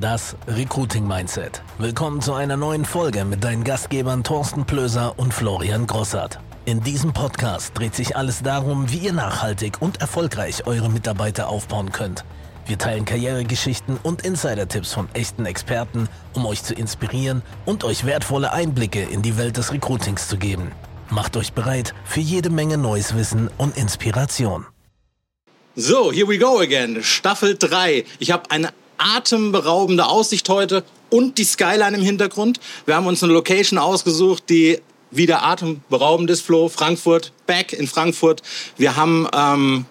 Das Recruiting Mindset. Willkommen zu einer neuen Folge mit deinen Gastgebern Thorsten Plöser und Florian Grossart. In diesem Podcast dreht sich alles darum, wie ihr nachhaltig und erfolgreich eure Mitarbeiter aufbauen könnt. Wir teilen Karrieregeschichten und Insider-Tipps von echten Experten, um euch zu inspirieren und euch wertvolle Einblicke in die Welt des Recruitings zu geben. Macht euch bereit für jede Menge neues Wissen und Inspiration. So, here we go again. Staffel 3. Ich habe eine atemberaubende Aussicht heute und die Skyline im Hintergrund. Wir haben uns eine Location ausgesucht, die wieder atemberaubend ist, Flo. Frankfurt, back in Frankfurt. Wir haben ähm,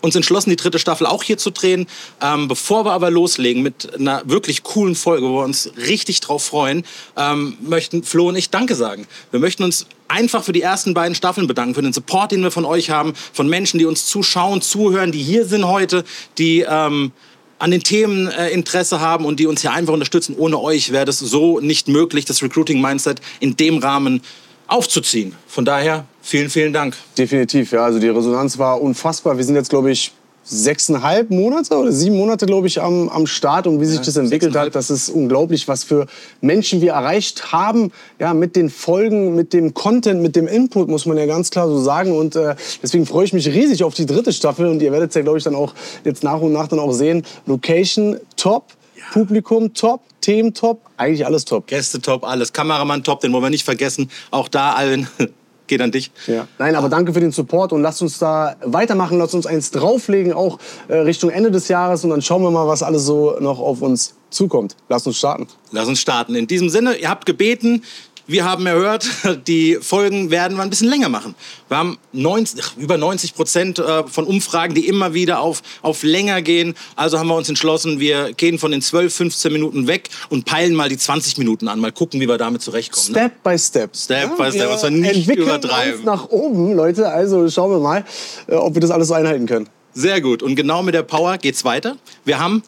uns entschlossen, die dritte Staffel auch hier zu drehen. Ähm, bevor wir aber loslegen mit einer wirklich coolen Folge, wo wir uns richtig drauf freuen, ähm, möchten Flo und ich Danke sagen. Wir möchten uns einfach für die ersten beiden Staffeln bedanken, für den Support, den wir von euch haben, von Menschen, die uns zuschauen, zuhören, die hier sind heute, die ähm, an den Themen äh, Interesse haben und die uns hier einfach unterstützen. Ohne euch wäre das so nicht möglich, das Recruiting Mindset in dem Rahmen aufzuziehen. Von daher vielen, vielen Dank. Definitiv, ja. Also die Resonanz war unfassbar. Wir sind jetzt, glaube ich, sechseinhalb Monate oder sieben Monate, glaube ich, am, am Start und wie sich ja, das entwickelt hat, das ist unglaublich, was für Menschen wir erreicht haben, ja, mit den Folgen, mit dem Content, mit dem Input, muss man ja ganz klar so sagen und äh, deswegen freue ich mich riesig auf die dritte Staffel und ihr werdet es ja, glaube ich, dann auch jetzt nach und nach dann auch sehen. Location top, ja. Publikum top, Themen top, eigentlich alles top. Gäste top, alles. Kameramann top, den wollen wir nicht vergessen. Auch da allen geht an dich. Ja. Nein, aber danke für den Support und lasst uns da weitermachen, lasst uns eins drauflegen, auch äh, Richtung Ende des Jahres und dann schauen wir mal, was alles so noch auf uns zukommt. Lasst uns starten. Lass uns starten. In diesem Sinne, ihr habt gebeten, wir haben erhört, die Folgen werden wir ein bisschen länger machen. Wir haben 90, über 90 Prozent äh, von Umfragen, die immer wieder auf, auf länger gehen. Also haben wir uns entschlossen, wir gehen von den 12, 15 Minuten weg und peilen mal die 20 Minuten an. Mal gucken, wie wir damit zurechtkommen. Ne? Step ne? by step. Step ja, by step, was wir nicht übertreiben. Uns nach oben, Leute. Also schauen wir mal, äh, ob wir das alles so einhalten können. Sehr gut. Und genau mit der Power geht's weiter. Wir haben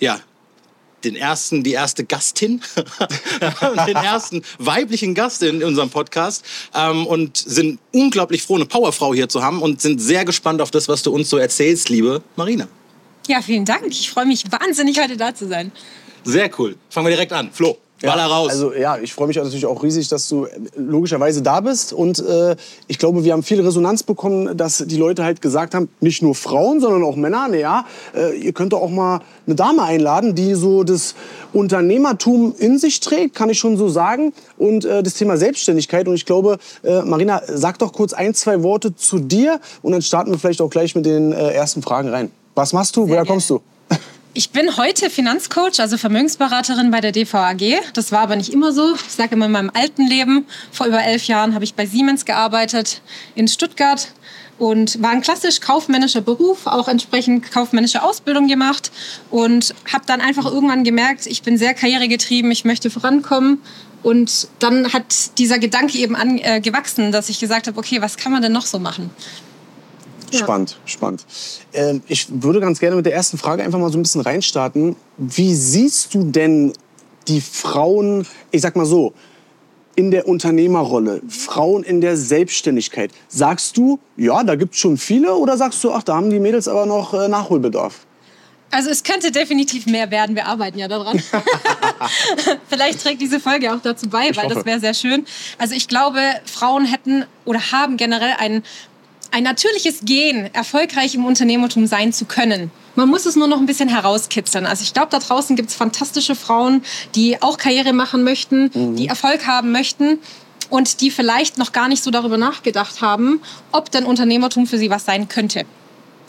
ja, den ersten, die erste Gastin, den ersten weiblichen Gast in unserem Podcast ähm, und sind unglaublich froh, eine Powerfrau hier zu haben und sind sehr gespannt auf das, was du uns so erzählst, liebe Marina. Ja, vielen Dank. Ich freue mich wahnsinnig, heute da zu sein. Sehr cool. Fangen wir direkt an. Flo. Ja, Baller raus. Also ja, ich freue mich natürlich auch riesig, dass du logischerweise da bist. Und äh, ich glaube, wir haben viel Resonanz bekommen, dass die Leute halt gesagt haben, nicht nur Frauen, sondern auch Männer, naja, äh, ihr könnt doch auch mal eine Dame einladen, die so das Unternehmertum in sich trägt, kann ich schon so sagen. Und äh, das Thema Selbstständigkeit. Und ich glaube, äh, Marina, sag doch kurz ein, zwei Worte zu dir und dann starten wir vielleicht auch gleich mit den äh, ersten Fragen rein. Was machst du? Sehr Woher kommst du? Ich bin heute Finanzcoach, also Vermögensberaterin bei der DVAG. Das war aber nicht immer so. Ich sage immer, in meinem alten Leben, vor über elf Jahren, habe ich bei Siemens gearbeitet in Stuttgart und war ein klassisch kaufmännischer Beruf, auch entsprechend kaufmännische Ausbildung gemacht und habe dann einfach irgendwann gemerkt, ich bin sehr karrieregetrieben, ich möchte vorankommen. Und dann hat dieser Gedanke eben an, äh, gewachsen, dass ich gesagt habe, okay, was kann man denn noch so machen? Spannend, spannend. Ähm, ich würde ganz gerne mit der ersten Frage einfach mal so ein bisschen reinstarten. Wie siehst du denn die Frauen, ich sag mal so, in der Unternehmerrolle, Frauen in der Selbstständigkeit? Sagst du, ja, da gibt es schon viele oder sagst du, ach, da haben die Mädels aber noch äh, Nachholbedarf? Also es könnte definitiv mehr werden. Wir arbeiten ja daran. Vielleicht trägt diese Folge auch dazu bei, weil das wäre sehr schön. Also ich glaube, Frauen hätten oder haben generell einen ein natürliches Gen, erfolgreich im Unternehmertum sein zu können. Man muss es nur noch ein bisschen herauskitzeln. Also ich glaube, da draußen gibt es fantastische Frauen, die auch Karriere machen möchten, mhm. die Erfolg haben möchten und die vielleicht noch gar nicht so darüber nachgedacht haben, ob denn Unternehmertum für sie was sein könnte.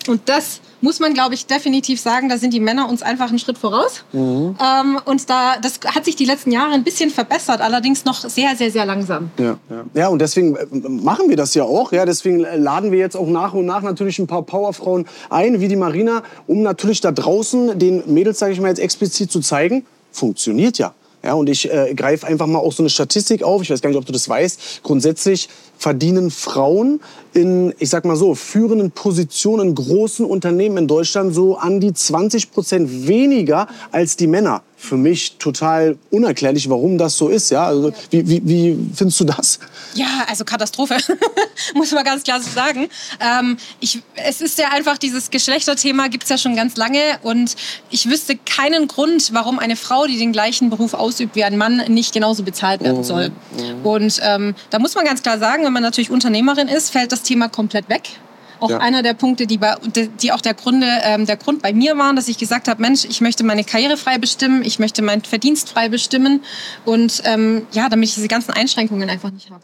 Und das muss man, glaube ich, definitiv sagen, da sind die Männer uns einfach einen Schritt voraus. Mhm. Ähm, und da, das hat sich die letzten Jahre ein bisschen verbessert, allerdings noch sehr, sehr, sehr langsam. Ja, ja. ja und deswegen äh, machen wir das ja auch. Ja, deswegen laden wir jetzt auch nach und nach natürlich ein paar Powerfrauen ein, wie die Marina, um natürlich da draußen den Mädels, sage ich mal jetzt explizit zu zeigen, funktioniert ja. Ja, und ich äh, greife einfach mal auch so eine Statistik auf. Ich weiß gar nicht, ob du das weißt. Grundsätzlich verdienen Frauen in, ich sag mal so, führenden Positionen in großen Unternehmen in Deutschland so an die 20 Prozent weniger als die Männer. für mich total unerklärlich, warum das so ist. Ja? Also, wie, wie, wie findest du das? Ja, also Katastrophe, muss man ganz klar so sagen. Ähm, ich, es ist ja einfach, dieses Geschlechterthema gibt es ja schon ganz lange und ich wüsste keinen Grund, warum eine Frau, die den gleichen Beruf ausübt wie ein Mann, nicht genauso bezahlt werden soll. Mhm. Und ähm, da muss man ganz klar sagen, wenn man natürlich Unternehmerin ist, fällt das Thema komplett weg auch ja. einer der Punkte, die, bei, die auch der, Grunde, ähm, der Grund bei mir waren, dass ich gesagt habe, Mensch, ich möchte meine Karriere frei bestimmen, ich möchte meinen Verdienst frei bestimmen und ähm, ja, damit ich diese ganzen Einschränkungen einfach nicht habe.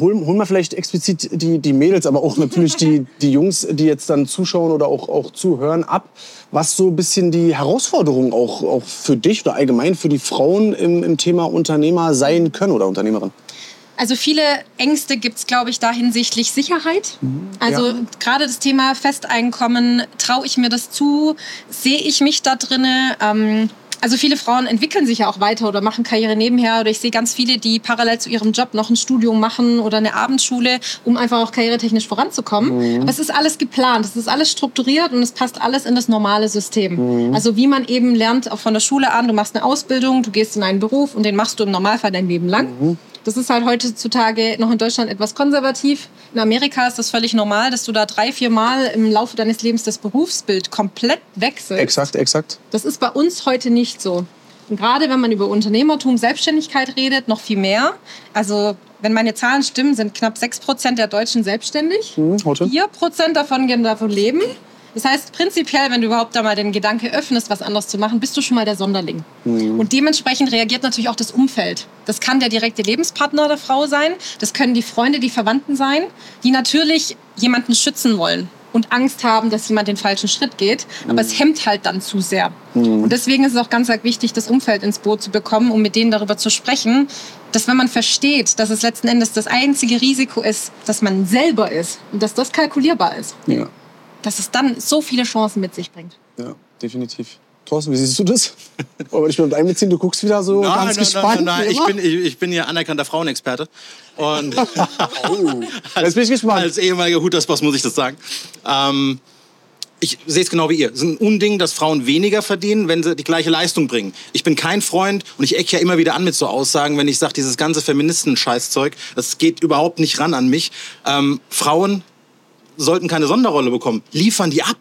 Holen, holen wir vielleicht explizit die, die Mädels, aber auch natürlich die, die Jungs, die jetzt dann zuschauen oder auch, auch zuhören, ab, was so ein bisschen die Herausforderungen auch, auch für dich oder allgemein für die Frauen im, im Thema Unternehmer sein können oder Unternehmerin. Also viele Ängste gibt es, glaube ich, da hinsichtlich Sicherheit. Mhm. Also ja. gerade das Thema Festeinkommen, traue ich mir das zu? Sehe ich mich da drinne? Ähm, also viele Frauen entwickeln sich ja auch weiter oder machen Karriere nebenher. Oder ich sehe ganz viele, die parallel zu ihrem Job noch ein Studium machen oder eine Abendschule, um einfach auch karrieretechnisch voranzukommen. Mhm. Aber es ist alles geplant, es ist alles strukturiert und es passt alles in das normale System. Mhm. Also wie man eben lernt, auch von der Schule an, du machst eine Ausbildung, du gehst in einen Beruf und den machst du im Normalfall dein Leben lang. Mhm. Das ist halt heutzutage noch in Deutschland etwas konservativ. In Amerika ist das völlig normal, dass du da drei, vier Mal im Laufe deines Lebens das Berufsbild komplett wechselst. Exakt, exakt. Das ist bei uns heute nicht so. Und gerade wenn man über Unternehmertum, Selbstständigkeit redet, noch viel mehr. Also wenn meine Zahlen stimmen, sind knapp 6 Prozent der Deutschen selbstständig. Mhm, 4 Prozent davon gehen davon leben. Das heißt, prinzipiell, wenn du überhaupt da mal den Gedanke öffnest, was anderes zu machen, bist du schon mal der Sonderling. Mhm. Und dementsprechend reagiert natürlich auch das Umfeld. Das kann der direkte Lebenspartner der Frau sein, das können die Freunde, die Verwandten sein, die natürlich jemanden schützen wollen und Angst haben, dass jemand den falschen Schritt geht. Aber es hemmt halt dann zu sehr. Mhm. Und deswegen ist es auch ganz wichtig, das Umfeld ins Boot zu bekommen, um mit denen darüber zu sprechen, dass wenn man versteht, dass es letzten Endes das einzige Risiko ist, dass man selber ist und dass das kalkulierbar ist. Ja dass es dann so viele Chancen mit sich bringt. Ja, definitiv. Thorsten, wie siehst du das? Wollen wir dich mit einbeziehen? Du guckst wieder so nein, ganz nein, gespannt. Nein, nein, nein. Ich bin, ich, ich, bin hier anerkannter Frauenexperte. Und oh, jetzt bin ich gespannt. Als ehemaliger Hutersboss muss ich das sagen. Ähm, ich sehe es genau wie ihr. Es ist ein Unding, dass Frauen weniger verdienen, wenn sie die gleiche Leistung bringen. Ich bin kein Freund und ich ecke ja immer wieder an mit so Aussagen, wenn ich sage, dieses ganze Feministen-Scheißzeug, das geht überhaupt nicht ran an mich. Ähm, Frauen sollten keine Sonderrolle bekommen. Liefern die ab.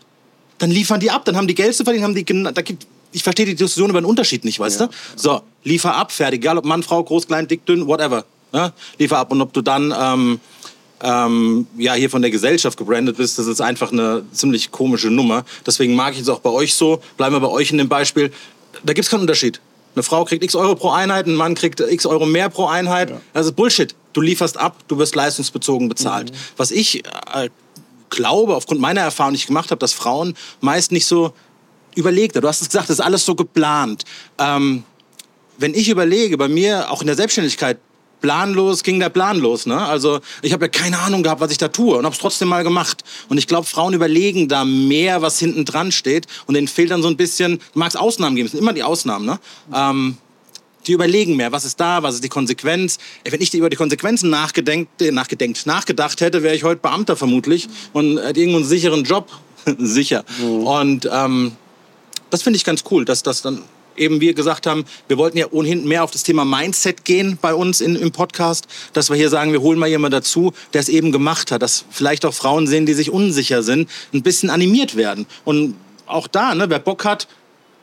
Dann liefern die ab. Dann haben die Geld zu verdienen. Haben die, da gibt, ich verstehe die Diskussion über den Unterschied nicht, weißt ja. du? So, liefer ab, fertig. Egal ob Mann, Frau, groß, klein, dick, dünn, whatever. Ja? Liefer ab. Und ob du dann ähm, ähm, ja, hier von der Gesellschaft gebrandet bist, das ist einfach eine ziemlich komische Nummer. Deswegen mag ich es auch bei euch so. Bleiben wir bei euch in dem Beispiel. Da gibt es keinen Unterschied. Eine Frau kriegt x Euro pro Einheit, ein Mann kriegt x Euro mehr pro Einheit. Ja. Das ist Bullshit. Du lieferst ab, du wirst leistungsbezogen bezahlt. Mhm. Was ich äh, glaube, aufgrund meiner Erfahrung, die ich gemacht habe, dass Frauen meist nicht so überlegt. Du hast es gesagt, das ist alles so geplant. Ähm, wenn ich überlege, bei mir auch in der Selbstständigkeit, planlos ging der Plan los. Ne? Also ich habe ja keine Ahnung gehabt, was ich da tue und habe es trotzdem mal gemacht. Und ich glaube, Frauen überlegen da mehr, was hinten dran steht und denen fehlt dann so ein bisschen, du magst Ausnahmen geben, es sind immer die Ausnahmen. Ne? Ähm, die überlegen mehr, was ist da, was ist die Konsequenz. Wenn ich über die Konsequenzen nachgedenkt, äh, nachgedenkt, nachgedacht hätte, wäre ich heute Beamter vermutlich und hätte irgendwo einen sicheren Job. Sicher. Mhm. Und ähm, das finde ich ganz cool, dass das dann eben wir gesagt haben, wir wollten ja ohnehin mehr auf das Thema Mindset gehen bei uns in, im Podcast, dass wir hier sagen, wir holen mal jemanden dazu, der es eben gemacht hat, dass vielleicht auch Frauen sehen, die sich unsicher sind, ein bisschen animiert werden. Und auch da, ne, wer Bock hat,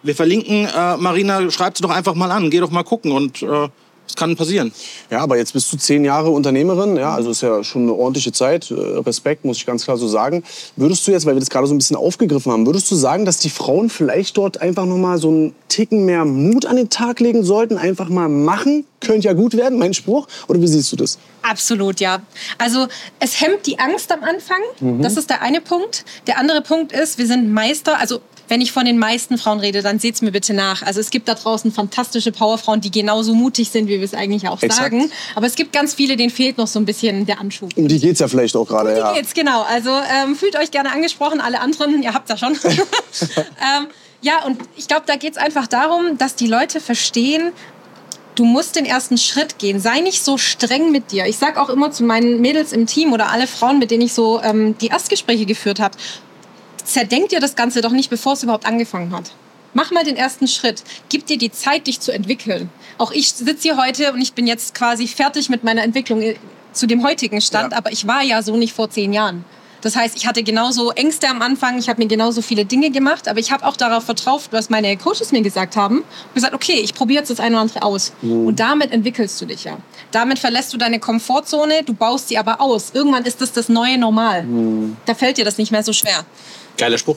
wir verlinken, äh, Marina, schreibt sie doch einfach mal an, geh doch mal gucken und äh, es kann passieren. Ja, aber jetzt bist du zehn Jahre Unternehmerin, ja, also ist ja schon eine ordentliche Zeit. Äh, Respekt, muss ich ganz klar so sagen. Würdest du jetzt, weil wir das gerade so ein bisschen aufgegriffen haben, würdest du sagen, dass die Frauen vielleicht dort einfach noch mal so einen Ticken mehr Mut an den Tag legen sollten? Einfach mal machen? Könnte ja gut werden, mein Spruch. Oder wie siehst du das? Absolut, ja. Also es hemmt die Angst am Anfang. Mhm. Das ist der eine Punkt. Der andere Punkt ist, wir sind Meister, also wenn ich von den meisten Frauen rede, dann seht es mir bitte nach. Also es gibt da draußen fantastische Powerfrauen, die genauso mutig sind, wie wir es eigentlich auch Exakt. sagen. Aber es gibt ganz viele, denen fehlt noch so ein bisschen der Anschub. Um die geht es ja vielleicht auch gerade, ja. Um die geht's, genau. Also ähm, fühlt euch gerne angesprochen, alle anderen, ihr habt ja schon. ähm, ja, und ich glaube, da geht es einfach darum, dass die Leute verstehen, du musst den ersten Schritt gehen. Sei nicht so streng mit dir. Ich sage auch immer zu meinen Mädels im Team oder alle Frauen, mit denen ich so ähm, die Erstgespräche geführt habe, zerdenkt ihr das Ganze doch nicht, bevor es überhaupt angefangen hat. Mach mal den ersten Schritt. Gib dir die Zeit, dich zu entwickeln. Auch ich sitze hier heute und ich bin jetzt quasi fertig mit meiner Entwicklung äh, zu dem heutigen Stand, Ja. aber ich war ja so nicht vor zehn Jahren. Das heißt, ich hatte genauso Ängste am Anfang, ich habe mir genauso viele Dinge gemacht, aber ich habe auch darauf vertraut, was meine Coaches mir gesagt haben. Und gesagt, okay, ich probiere jetzt das eine oder andere aus. Und damit entwickelst du dich ja. Damit verlässt du deine Komfortzone, du baust sie aber aus. Irgendwann ist das das neue Normal. Da fällt dir das nicht mehr so schwer. Geiler Spruch.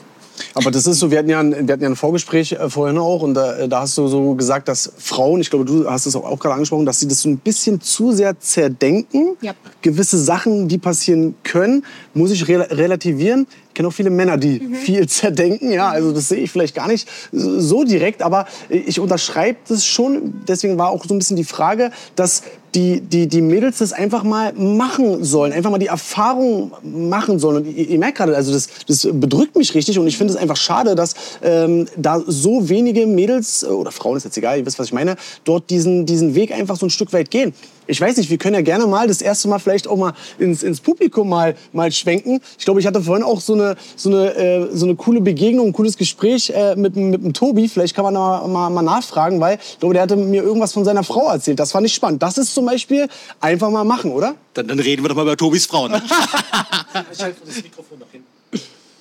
Aber das ist so, wir hatten ja ein, wir hatten ja ein Vorgespräch äh, vorhin auch und da, äh, da hast du so gesagt, dass Frauen, ich glaube, du hast es auch, auch gerade angesprochen, dass sie das so ein bisschen zu sehr zerdenken. Ja. Gewisse Sachen, die passieren können, muss ich re relativieren. Ich kenne auch viele Männer, die Mhm. viel zerdenken. Ja, also das sehe ich vielleicht gar nicht so direkt, aber ich unterschreibe das schon. Deswegen war auch so ein bisschen die Frage, dass die, die, die Mädels das einfach mal machen sollen, einfach mal die Erfahrung machen sollen. Und ihr, ihr merkt gerade, also das, das bedrückt mich richtig und ich finde es einfach schade, dass ähm, da so wenige Mädels äh, oder Frauen, ist jetzt egal, ihr wisst, was ich meine, dort diesen, diesen Weg einfach so ein Stück weit gehen. Ich weiß nicht, wir können ja gerne mal das erste Mal vielleicht auch mal ins, ins Publikum mal, mal schwenken. Ich glaube, ich hatte vorhin auch so eine, so eine, äh, so eine coole Begegnung, ein cooles Gespräch äh, mit, dem- mit dem Tobi. Vielleicht kann man da mal, mal nachfragen, weil ich glaube, der hatte mir irgendwas von seiner Frau erzählt. Das fand ich spannend. Das ist zum Beispiel einfach mal machen, oder? Dann, dann reden wir doch mal über Tobis Frau. Ne? ich halte das Mikrofon nach hinten.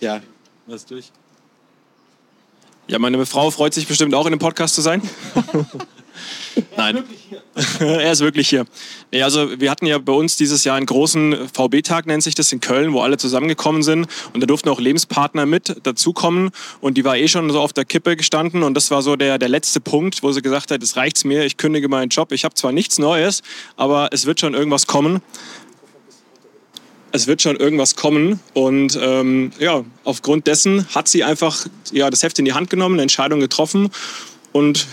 Ja, was durch. Ja, meine Frau freut sich bestimmt auch in dem Podcast zu sein. Nein. er ist wirklich hier. Nee, also wir hatten ja bei uns dieses Jahr einen großen VB-Tag, nennt sich das, in Köln, wo alle zusammengekommen sind. Und da durften auch Lebenspartner mit dazukommen. Und die war eh schon so auf der Kippe gestanden. Und das war so der, der letzte Punkt, wo sie gesagt hat, es reicht's mir, ich kündige meinen Job. Ich habe zwar nichts Neues, aber es wird schon irgendwas kommen. Es wird schon irgendwas kommen. Und ähm, ja, aufgrund dessen hat sie einfach ja, das Heft in die Hand genommen, eine Entscheidung getroffen und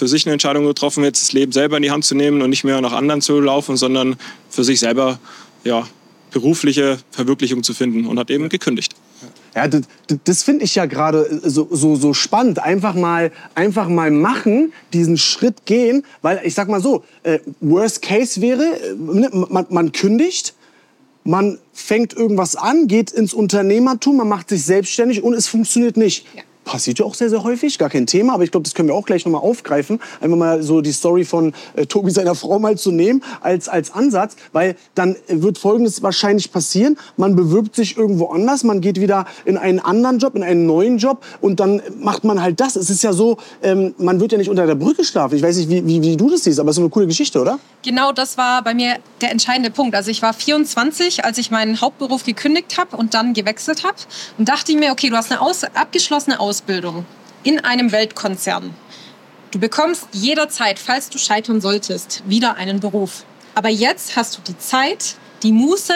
für sich eine Entscheidung getroffen, jetzt das Leben selber in die Hand zu nehmen und nicht mehr nach anderen zu laufen, sondern für sich selber ja, berufliche Verwirklichung zu finden und hat eben gekündigt. Ja, das, das- finde ich ja gerade so, so, so spannend. Einfach mal, einfach mal machen, diesen Schritt gehen. Weil ich sag mal so, äh, Worst Case wäre, äh, ne, man, man kündigt, man fängt irgendwas an, geht ins Unternehmertum, man macht sich selbstständig und es funktioniert nicht. Ja. Passiert ja auch sehr, sehr häufig, gar kein Thema, aber ich glaube, das können wir auch gleich nochmal aufgreifen. Einfach mal so die Story von äh, Tobi seiner Frau mal zu nehmen als, als Ansatz, weil dann äh, wird Folgendes wahrscheinlich passieren. Man bewirbt sich irgendwo anders, man geht wieder in einen anderen Job, in einen neuen Job und dann macht man halt das. Es ist ja so, ähm, man wird ja nicht unter der Brücke schlafen. Ich weiß nicht, wie, wie, wie du das siehst, aber es ist eine coole Geschichte, oder? Genau das war bei mir der entscheidende Punkt. Also ich war 24, als ich meinen Hauptberuf gekündigt habe und dann gewechselt habe. Und dachte mir, okay, du hast eine aus abgeschlossene Ausbildung in einem Weltkonzern. Du bekommst jederzeit, falls du scheitern solltest, wieder einen Beruf. Aber jetzt hast du die Zeit, die Muße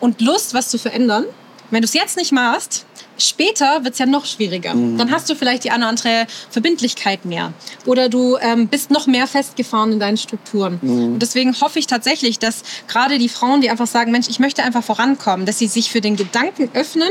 und Lust, was zu verändern. Wenn du es jetzt nicht machst, später wird es ja noch schwieriger. Dann hast du vielleicht die eine oder andere Verbindlichkeit mehr. Oder du ähm, bist noch mehr festgefahren in deinen Strukturen. Und deswegen hoffe ich tatsächlich, dass gerade die Frauen, die einfach sagen, Mensch, ich möchte einfach vorankommen, dass sie sich für den Gedanken öffnen,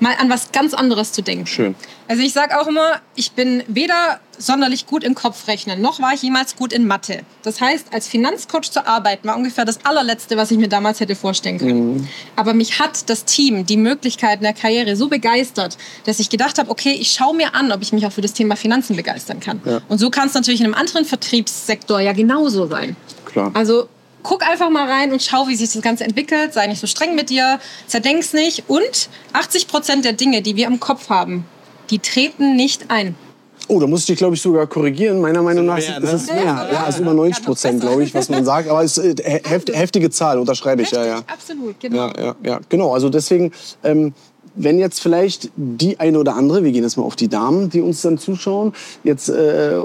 mal an was ganz anderes zu denken. Schön. Also ich sage auch immer, ich bin weder sonderlich gut im Kopfrechnen, noch war ich jemals gut in Mathe. Das heißt, als Finanzcoach zu arbeiten, war ungefähr das allerletzte, was ich mir damals hätte vorstellen können. Aber mich hat das Team, die Möglichkeiten der Karriere so begeistert, dass ich gedacht habe, okay, ich schaue mir an, ob ich mich auch für das Thema Finanzen begeistern kann. Und so kann es natürlich in einem anderen Vertriebssektor ja genauso sein. Klar. Also guck einfach mal rein und schau, wie sich das Ganze entwickelt. Sei nicht so streng mit dir, zerdenk's nicht. Und 80 Prozent der Dinge, die wir im Kopf haben, die treten nicht ein. Oh, da muss ich dich, glaube ich, sogar korrigieren. Meiner Meinung nach mehr, ist ne? es mehr. Ja, Ja, also über 90 Prozent, glaube ich, was man sagt. Aber es ist äh, heft, heftige Zahl, unterschreibe ich. Ja, ja. Absolut, genau. Ja, ja, ja, genau. Also deswegen, ähm, wenn jetzt vielleicht die eine oder andere, wir gehen jetzt mal auf die Damen, die uns dann zuschauen, jetzt äh,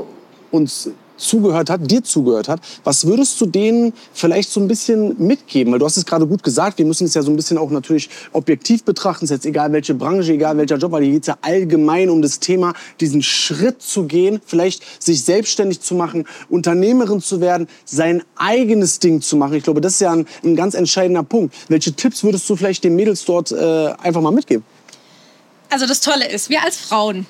uns zugehört hat, dir zugehört hat, was würdest du denen vielleicht so ein bisschen mitgeben? Weil du hast es gerade gut gesagt, wir müssen es ja so ein bisschen auch natürlich objektiv betrachten. Es ist jetzt egal welche Branche, egal welcher Job, weil hier geht es ja allgemein um das Thema, diesen Schritt zu gehen, vielleicht sich selbstständig zu machen, Unternehmerin zu werden, sein eigenes Ding zu machen. Ich glaube, das ist ja ein, ein ganz entscheidender Punkt. Welche Tipps würdest du vielleicht den Mädels dort äh, einfach mal mitgeben? Also das Tolle ist, wir als Frauen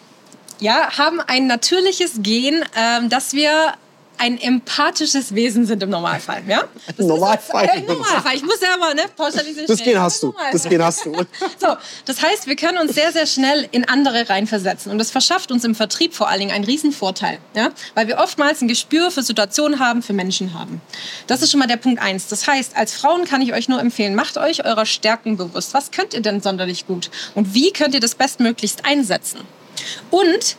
ja, haben ein natürliches Gen, ähm, dass wir ein empathisches Wesen sind im Normalfall. Ja? Im Normalfall. Ist, äh, Normalfall. Ich muss ja immer ne, pauschalisieren. Das Gen hast du. Das Gen hast du. So, das heißt, wir können uns sehr, sehr schnell in andere reinversetzen. Und das verschafft uns im Vertrieb vor allen Dingen einen riesen Vorteil. Ja? Weil wir oftmals ein Gespür für Situationen haben, für Menschen haben. Das ist schon mal der Punkt eins. Das heißt, als Frauen kann ich euch nur empfehlen, macht euch eurer Stärken bewusst. Was könnt ihr denn sonderlich gut? Und wie könnt ihr das bestmöglichst einsetzen? Und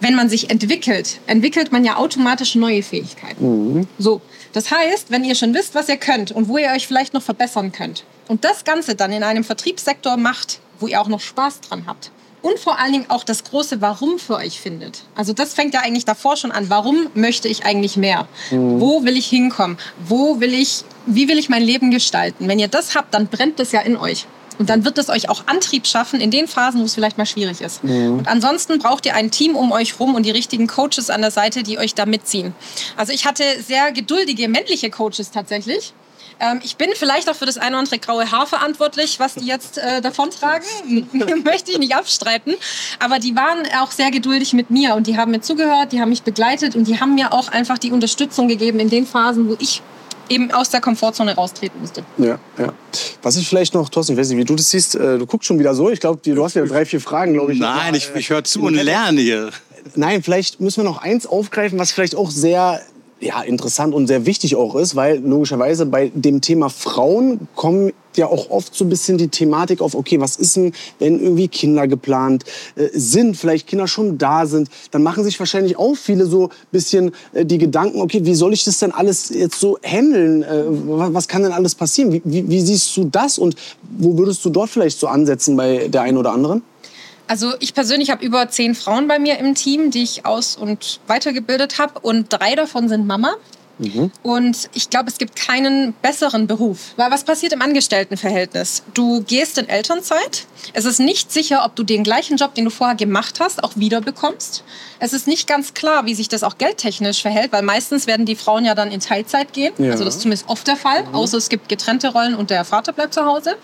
wenn man sich entwickelt, entwickelt man ja automatisch neue Fähigkeiten. Mhm. So, das heißt, wenn ihr schon wisst, was ihr könnt und wo ihr euch vielleicht noch verbessern könnt und das Ganze dann in einem Vertriebssektor macht, wo ihr auch noch Spaß dran habt und vor allen Dingen auch das große Warum für euch findet. Also das fängt ja eigentlich davor schon an. Warum möchte ich eigentlich mehr? Mhm. Wo will ich hinkommen? Wo will ich, wie will ich mein Leben gestalten? Wenn ihr das habt, dann brennt das ja in euch. Und dann wird es euch auch Antrieb schaffen in den Phasen, wo es vielleicht mal schwierig ist. Mhm. Und ansonsten braucht ihr ein Team um euch rum und die richtigen Coaches an der Seite, die euch da mitziehen. Also ich hatte sehr geduldige männliche Coaches tatsächlich. Ähm, ich bin vielleicht auch für das eine oder andere graue Haar verantwortlich, was die jetzt äh, davontragen. Möchte ich nicht abstreiten. Aber die waren auch sehr geduldig mit mir und die haben mir zugehört, die haben mich begleitet und die haben mir auch einfach die Unterstützung gegeben in den Phasen, wo ich eben aus der Komfortzone raustreten musste. Ja, ja. Was ich vielleicht noch, Thorsten, ich weiß nicht, wie du das siehst, äh, du guckst schon wieder so. Ich glaube, du hast ja drei, vier Fragen, glaube ich. Nein, ich, ich höre zu und lerne hier. Nein, vielleicht müssen wir noch eins aufgreifen, was vielleicht auch sehr ja, interessant und sehr wichtig auch ist, weil logischerweise bei dem Thema Frauen kommen ja auch oft so ein bisschen die Thematik auf, okay, was ist denn, wenn irgendwie Kinder geplant äh, sind, vielleicht Kinder schon da sind, dann machen sich wahrscheinlich auch viele so ein bisschen äh, die Gedanken, okay, wie soll ich das denn alles jetzt so handeln? Äh, was kann denn alles passieren? Wie, wie, wie siehst du das und wo würdest du dort vielleicht so ansetzen bei der einen oder anderen? Also ich persönlich habe über zehn Frauen bei mir im Team, die ich aus- und weitergebildet habe. Und drei davon sind Mama. Mhm. Und ich glaube, es gibt keinen besseren Beruf. Weil was passiert im Angestelltenverhältnis? Du gehst in Elternzeit. Es ist nicht sicher, ob du den gleichen Job, den du vorher gemacht hast, auch wieder bekommst. Es ist nicht ganz klar, wie sich das auch geldtechnisch verhält, weil meistens werden die Frauen ja dann in Teilzeit gehen. Ja. Also das ist zumindest oft der Fall, mhm. außer es gibt getrennte Rollen und der Vater bleibt zu Hause.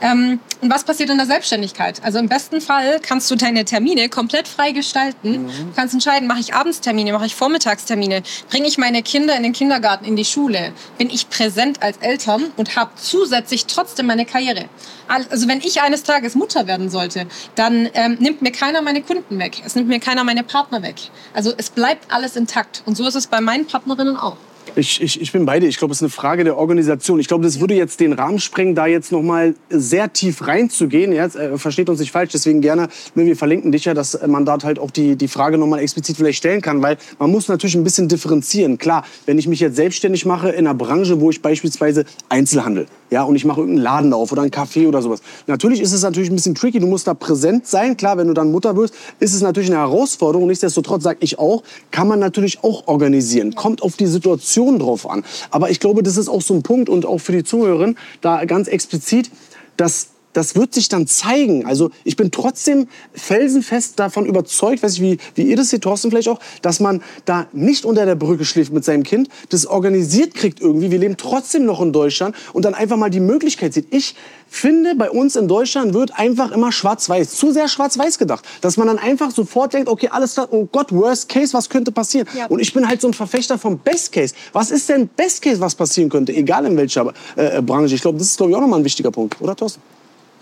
Ähm, und was passiert in der Selbstständigkeit? Also im besten Fall kannst du deine Termine komplett frei gestalten. Mhm. Du kannst entscheiden, mache ich Abendstermine, mache ich Vormittagstermine, bringe ich meine Kinder in den Kindergarten, in die Schule, bin ich präsent als Eltern und habe zusätzlich trotzdem meine Karriere. Also wenn ich eines Tages Mutter werden sollte, dann ähm, nimmt mir keiner meine Kunden weg. Es nimmt mir keiner meine Partner weg. Also es bleibt alles intakt. Und so ist es bei meinen Partnerinnen auch. Ich, ich, ich bin bei dir. Ich glaube, es ist eine Frage der Organisation. Ich glaube, das würde jetzt den Rahmen sprengen, da jetzt noch mal sehr tief reinzugehen. Jetzt, äh, versteht uns nicht falsch, deswegen gerne, ne, wir verlinken dich ja, dass man dort halt auch die, die Frage noch mal explizit vielleicht stellen kann, weil man muss natürlich ein bisschen differenzieren. Klar, wenn ich mich jetzt selbstständig mache in einer Branche, wo ich beispielsweise Einzelhandel, ja, und ich mache irgendeinen Laden auf oder ein Café oder sowas. Natürlich ist es natürlich ein bisschen tricky, du musst da präsent sein. Klar, wenn du dann Mutter wirst, ist es natürlich eine Herausforderung. Nichtsdestotrotz, sage ich auch, kann man natürlich auch organisieren. Kommt auf die Situation drauf an. Aber ich glaube, das ist auch so ein Punkt und auch für die Zuhörerin da ganz explizit, dass das wird sich dann zeigen. Also ich bin trotzdem felsenfest davon überzeugt, weiß ich, wie, wie ihr das seht, Thorsten vielleicht auch, dass man da nicht unter der Brücke schläft mit seinem Kind, das organisiert kriegt irgendwie. Wir leben trotzdem noch in Deutschland und dann einfach mal die Möglichkeit sieht. Ich finde, bei uns in Deutschland wird einfach immer schwarz-weiß, zu sehr schwarz-weiß gedacht. Dass man dann einfach sofort denkt, okay, alles klar, oh Gott, worst case, was könnte passieren? Ja. Und ich bin halt so ein Verfechter vom best case. Was ist denn best case, was passieren könnte, egal in welcher äh, Branche? Ich glaube, das ist, glaube ich, auch nochmal ein wichtiger Punkt, oder Thorsten?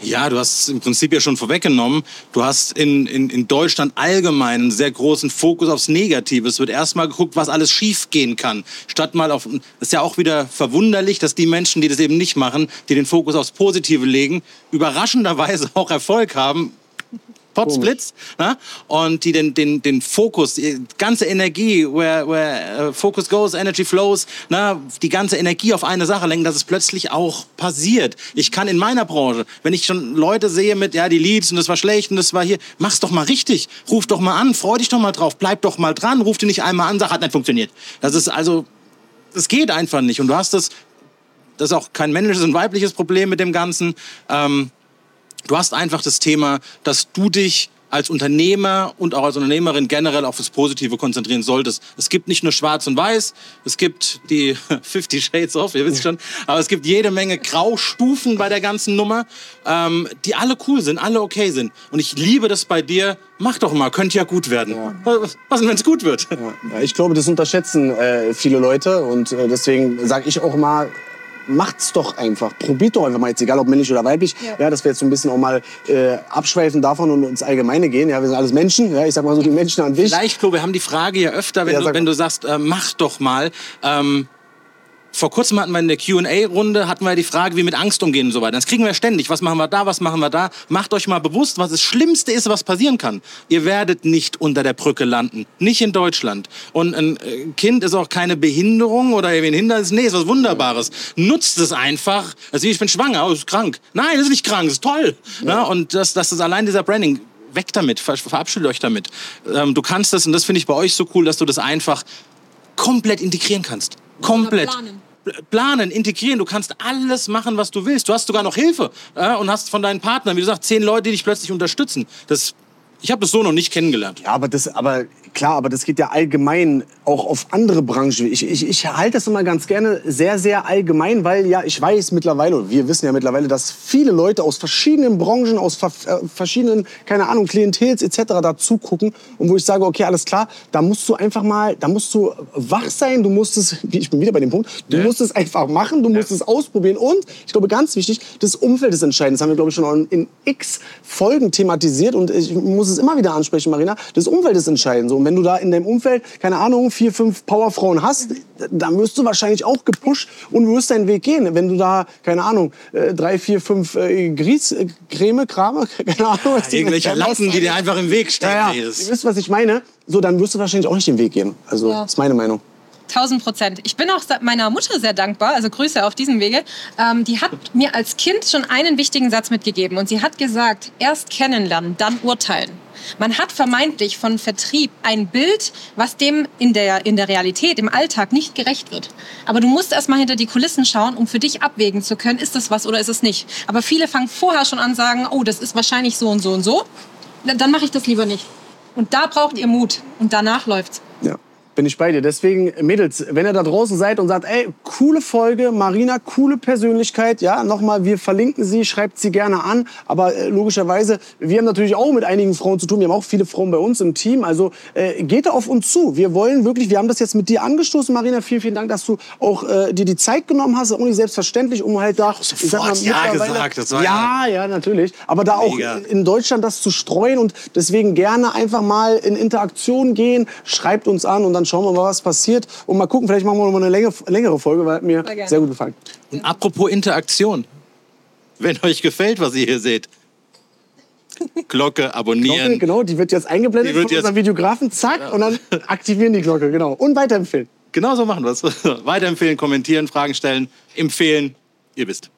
Ja, du hast im Prinzip ja schon vorweggenommen. Du hast in, in, in Deutschland allgemein einen sehr großen Fokus aufs Negative. Es wird erstmal geguckt, was alles schiefgehen kann. Statt mal auf. Ist ja auch wieder verwunderlich, dass die Menschen, die das eben nicht machen, die den Fokus aufs Positive legen, überraschenderweise auch Erfolg haben. Potzblitz, ne? und die den, den, den Fokus, die ganze Energie, where, where uh, focus goes, energy flows, ne? die ganze Energie auf eine Sache lenken, dass es plötzlich auch passiert. Ich kann in meiner Branche, wenn ich schon Leute sehe mit, ja, die Leads und das war schlecht und das war hier, mach's doch mal richtig, ruf doch mal an, freu dich doch mal drauf, bleib doch mal dran, ruf dir nicht einmal an, sag, hat nicht funktioniert. Das ist also, das geht einfach nicht und du hast das, das ist auch kein männliches und weibliches Problem mit dem Ganzen. Ähm, Du hast einfach das Thema, dass du dich als Unternehmer und auch als Unternehmerin generell auf das Positive konzentrieren solltest. Es gibt nicht nur Schwarz und Weiß, es gibt die 50 Shades of, ihr wisst schon, aber es gibt jede Menge Graustufen bei der ganzen Nummer, ähm, die alle cool sind, alle okay sind. Und ich liebe das bei dir. Mach doch mal, könnte ja gut werden. Was, was denn, wenn es gut wird? Ja, ich glaube, das unterschätzen äh, viele Leute und äh, deswegen sage ich auch mal, macht's doch einfach. Probiert doch einfach mal jetzt, egal ob männlich oder weiblich. Ja, Ja. dass wir jetzt so ein bisschen auch mal äh, abschweifen davon und ins Allgemeine gehen. Ja, wir sind alles Menschen. Ja, ich sag mal so die Menschen an sich. Vielleicht, Flo, wir haben die Frage ja öfter, wenn, Ja, du, wenn du sagst, äh, mach doch mal. Ähm, vor kurzem hatten wir in der Q&A-Runde hatten wir die Frage, wie mit Angst umgehen und so weiter. Das kriegen wir ständig. Was machen wir da, was machen wir da? Macht euch mal bewusst, was das Schlimmste ist, was passieren kann. Ihr werdet nicht unter der Brücke landen. Nicht in Deutschland. Und ein äh, Kind ist auch keine Behinderung oder irgendwie ein Hindernis. Nee, ist was Wunderbares. Nutzt es einfach. Also ich bin schwanger, oh, ist krank. Nein, das ist nicht krank, das ist toll. Ja. und das, das ist allein dieser Branding. Weg damit, ver verabschiedet euch damit. Ähm, du kannst das, und das finde ich bei euch so cool, dass du das einfach komplett integrieren kannst. Komplett. Planen. Pl- Planen, integrieren, du kannst alles machen, was du willst. Du hast sogar noch Hilfe äh, und hast von deinen Partnern, wie du sagst, zehn Leute, die dich plötzlich unterstützen. Das, ich habe das so noch nicht kennengelernt. Ja, aber das, aber klar, aber das geht ja allgemein auch auf andere Branchen. Ich, ich, ich halte das immer ganz gerne sehr, sehr allgemein, weil ja, ich weiß mittlerweile, wir wissen ja mittlerweile, dass viele Leute aus verschiedenen Branchen, aus ver äh, verschiedenen, keine Ahnung, Klientels etc. dazu gucken und wo ich sage, okay, alles klar, da musst du einfach mal, da musst du wach sein, du musst es, ich bin wieder bei dem Punkt, du Ja. musst es einfach machen, du musst es ausprobieren und ich glaube, ganz wichtig, das Umfeld ist entscheidend. Das haben wir, glaube ich, schon in, x Folgen thematisiert und ich muss es immer wieder ansprechen, Marina. Das Umfeld ist entscheidend. So, wenn du da in deinem Umfeld, keine Ahnung, vier, fünf Powerfrauen hast, dann wirst du wahrscheinlich auch gepusht und wirst deinen Weg gehen. Wenn du da, keine Ahnung, äh, drei, vier, fünf äh, Grieß, äh, Creme, Krame, keine Ahnung. was die- Irgendwelche Lappen, die dir einfach im Weg stehen. ja, ja. das- Ihr wisst, was ich meine. So, dann wirst du wahrscheinlich auch nicht den Weg gehen. Also, Ja. das ist meine Meinung. 1000 Prozent. Ich bin auch meiner Mutter sehr dankbar, also Grüße auf diesem Wege. Ähm, die hat mir als Kind schon einen wichtigen Satz mitgegeben und sie hat gesagt, erst kennenlernen, dann urteilen. Man hat vermeintlich von Vertrieb ein Bild, was dem in der, in der Realität, im Alltag nicht gerecht wird. Aber du musst erst mal hinter die Kulissen schauen, um für dich abwägen zu können, ist das was oder ist es nicht. Aber viele fangen vorher schon an sagen, oh, das ist wahrscheinlich so und so und so. Dann mache ich das lieber nicht. Und da braucht ihr Mut und danach läuft's. Ja. Bin ich bei dir. Deswegen, Mädels, wenn ihr da draußen seid und sagt, ey, coole Folge, Marina, coole Persönlichkeit, ja, nochmal, wir verlinken sie, schreibt sie gerne an. Aber äh, logischerweise, wir haben natürlich auch mit einigen Frauen zu tun. Wir haben auch viele Frauen bei uns im Team. Also äh, geht da auf uns zu. Wir wollen wirklich, wir haben das jetzt mit dir angestoßen, Marina. Vielen, vielen Dank, dass du auch äh, dir die Zeit genommen hast. Auch nicht selbstverständlich, um halt da. ich sag mal, Ja gesagt, das war ja, ja, natürlich. Aber da auch Mega. in Deutschland das zu streuen und deswegen gerne einfach mal in Interaktion gehen. Schreibt uns an und dann schauen wir mal, was passiert. Und mal gucken, vielleicht machen wir noch mal eine längere, längere Folge, weil hat mir Sehr gut gefallen. Und apropos Interaktion. Wenn euch gefällt, was ihr hier seht, Glocke abonnieren. Glocke, genau, die wird jetzt eingeblendet Die wird von jetzt- unserem Videografen, zack, und dann aktivieren die Glocke, genau. Und weiterempfehlen. Genau so machen wir es. Weiterempfehlen, kommentieren, Fragen stellen, empfehlen. Ihr wisst.